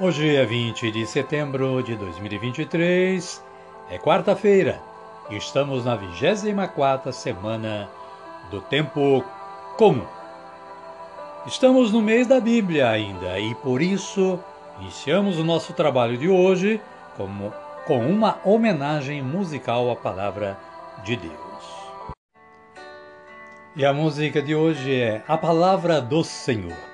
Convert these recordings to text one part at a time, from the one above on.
Hoje é 20 de setembro de 2023, é quarta-feira e estamos na 24 semana do Tempo Comum. Estamos no mês da Bíblia ainda e por isso iniciamos o nosso trabalho de hoje como, com uma homenagem musical à Palavra de Deus. E a música de hoje é A Palavra do Senhor.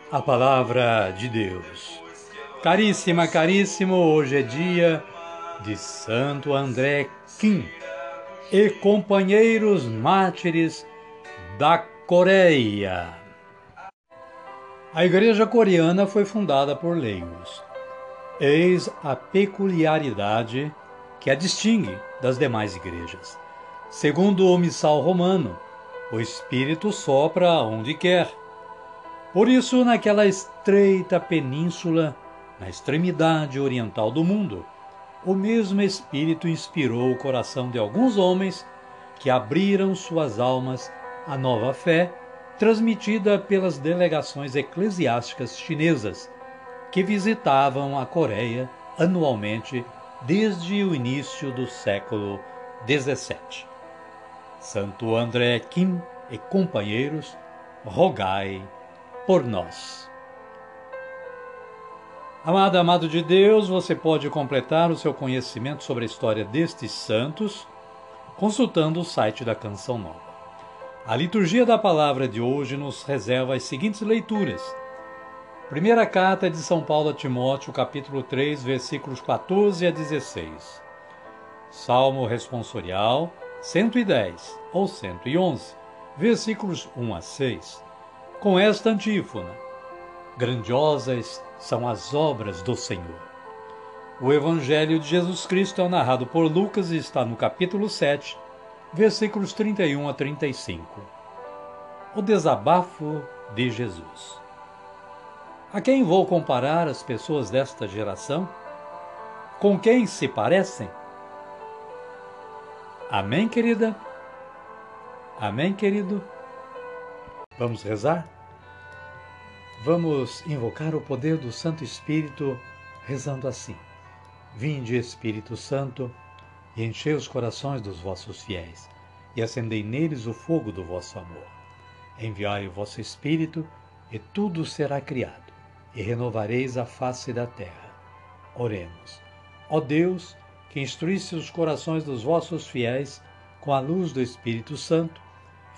a palavra de Deus. Caríssima, caríssimo, hoje é dia de Santo André Kim e companheiros mártires da Coreia. A igreja coreana foi fundada por leigos. Eis a peculiaridade que a distingue das demais igrejas. Segundo o missal romano, o Espírito sopra onde quer. Por isso, naquela estreita península, na extremidade oriental do mundo, o mesmo Espírito inspirou o coração de alguns homens que abriram suas almas à nova fé transmitida pelas delegações eclesiásticas chinesas que visitavam a Coreia anualmente desde o início do século XVII. Santo André Kim e companheiros, rogai por nós. Amado, amado de Deus, você pode completar o seu conhecimento sobre a história destes santos consultando o site da Canção Nova. A liturgia da palavra de hoje nos reserva as seguintes leituras. Primeira carta de São Paulo a Timóteo, capítulo 3, versículos 14 a 16. Salmo responsorial, 110 ou 111, versículos 1 a 6, com esta antífona: Grandiosas são as obras do Senhor. O Evangelho de Jesus Cristo é narrado por Lucas e está no capítulo 7, versículos 31 a 35. O desabafo de Jesus. A quem vou comparar as pessoas desta geração? Com quem se parecem? Amém, querida? Amém, querido? Vamos rezar? Vamos invocar o poder do Santo Espírito rezando assim: Vinde, Espírito Santo, e enchei os corações dos vossos fiéis, e acendei neles o fogo do vosso amor. Enviai o vosso Espírito, e tudo será criado, e renovareis a face da terra. Oremos. Ó Deus, que instruísse os corações dos vossos fiéis com a luz do Espírito Santo,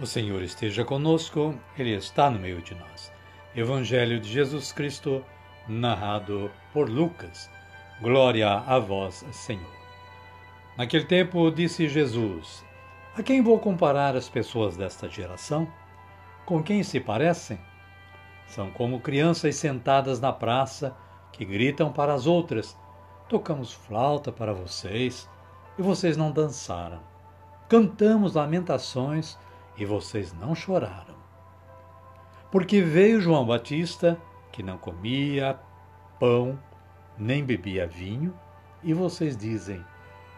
O Senhor esteja conosco, Ele está no meio de nós. Evangelho de Jesus Cristo, narrado por Lucas. Glória a vós, Senhor. Naquele tempo disse Jesus: A quem vou comparar as pessoas desta geração? Com quem se parecem? São como crianças sentadas na praça que gritam para as outras: Tocamos flauta para vocês e vocês não dançaram. Cantamos lamentações e vocês não choraram. Porque veio João Batista, que não comia pão nem bebia vinho, e vocês dizem: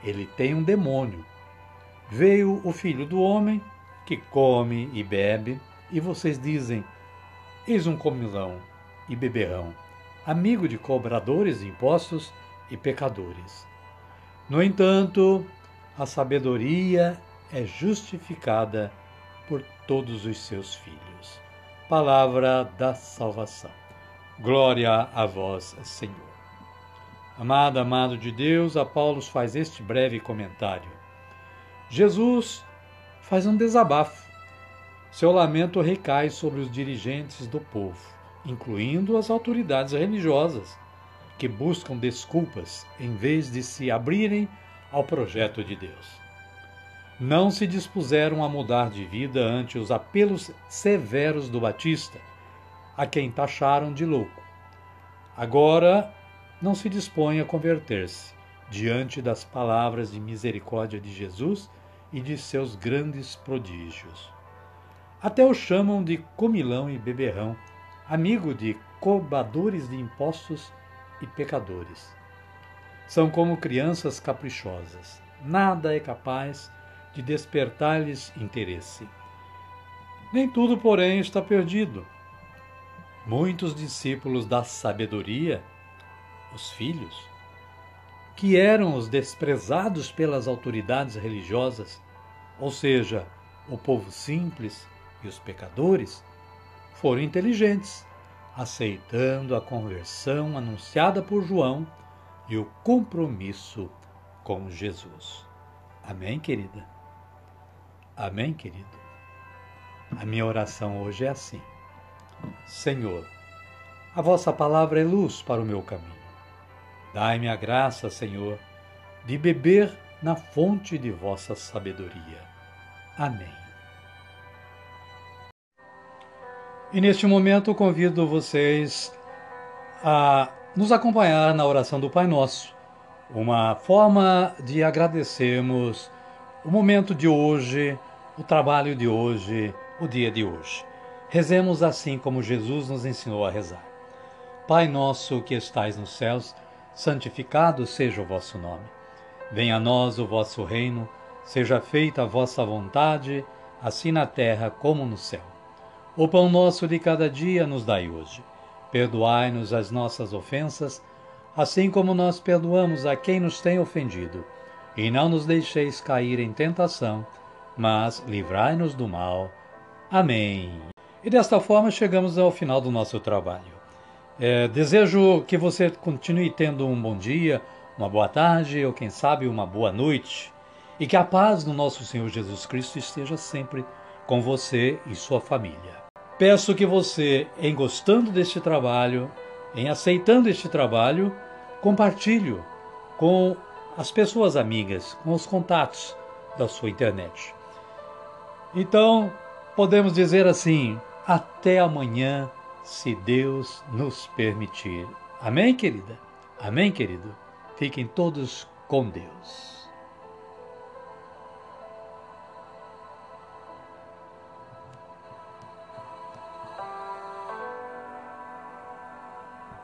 ele tem um demônio. Veio o filho do homem, que come e bebe, e vocês dizem: eis um comilão e beberrão, amigo de cobradores de impostos e pecadores. No entanto, a sabedoria é justificada por todos os seus filhos. Palavra da salvação. Glória a vós, Senhor. Amado, amado de Deus, Apolo faz este breve comentário. Jesus faz um desabafo. Seu lamento recai sobre os dirigentes do povo, incluindo as autoridades religiosas, que buscam desculpas em vez de se abrirem ao projeto de Deus não se dispuseram a mudar de vida ante os apelos severos do Batista, a quem taxaram de louco. Agora não se dispõe a converter-se diante das palavras de misericórdia de Jesus e de seus grandes prodígios. Até o chamam de comilão e beberrão, amigo de cobadores de impostos e pecadores. São como crianças caprichosas. Nada é capaz de despertar-lhes interesse. Nem tudo, porém, está perdido. Muitos discípulos da sabedoria, os filhos, que eram os desprezados pelas autoridades religiosas, ou seja, o povo simples e os pecadores, foram inteligentes, aceitando a conversão anunciada por João e o compromisso com Jesus. Amém, querida? Amém, querido? A minha oração hoje é assim: Senhor, a vossa palavra é luz para o meu caminho. Dai-me a graça, Senhor, de beber na fonte de vossa sabedoria. Amém. E neste momento convido vocês a nos acompanhar na oração do Pai Nosso, uma forma de agradecermos o momento de hoje, o trabalho de hoje, o dia de hoje. Rezemos assim como Jesus nos ensinou a rezar. Pai nosso que estais nos céus, santificado seja o vosso nome. Venha a nós o vosso reino, seja feita a vossa vontade, assim na terra como no céu. O pão nosso de cada dia nos dai hoje. Perdoai-nos as nossas ofensas, assim como nós perdoamos a quem nos tem ofendido e não nos deixeis cair em tentação, mas livrai-nos do mal. Amém. E desta forma chegamos ao final do nosso trabalho. É, desejo que você continue tendo um bom dia, uma boa tarde ou, quem sabe, uma boa noite. E que a paz do nosso Senhor Jesus Cristo esteja sempre com você e sua família. Peço que você, em gostando deste trabalho, em aceitando este trabalho, compartilhe com as pessoas amigas, com os contatos da sua internet. Então, podemos dizer assim: até amanhã, se Deus nos permitir. Amém, querida? Amém, querido? Fiquem todos com Deus.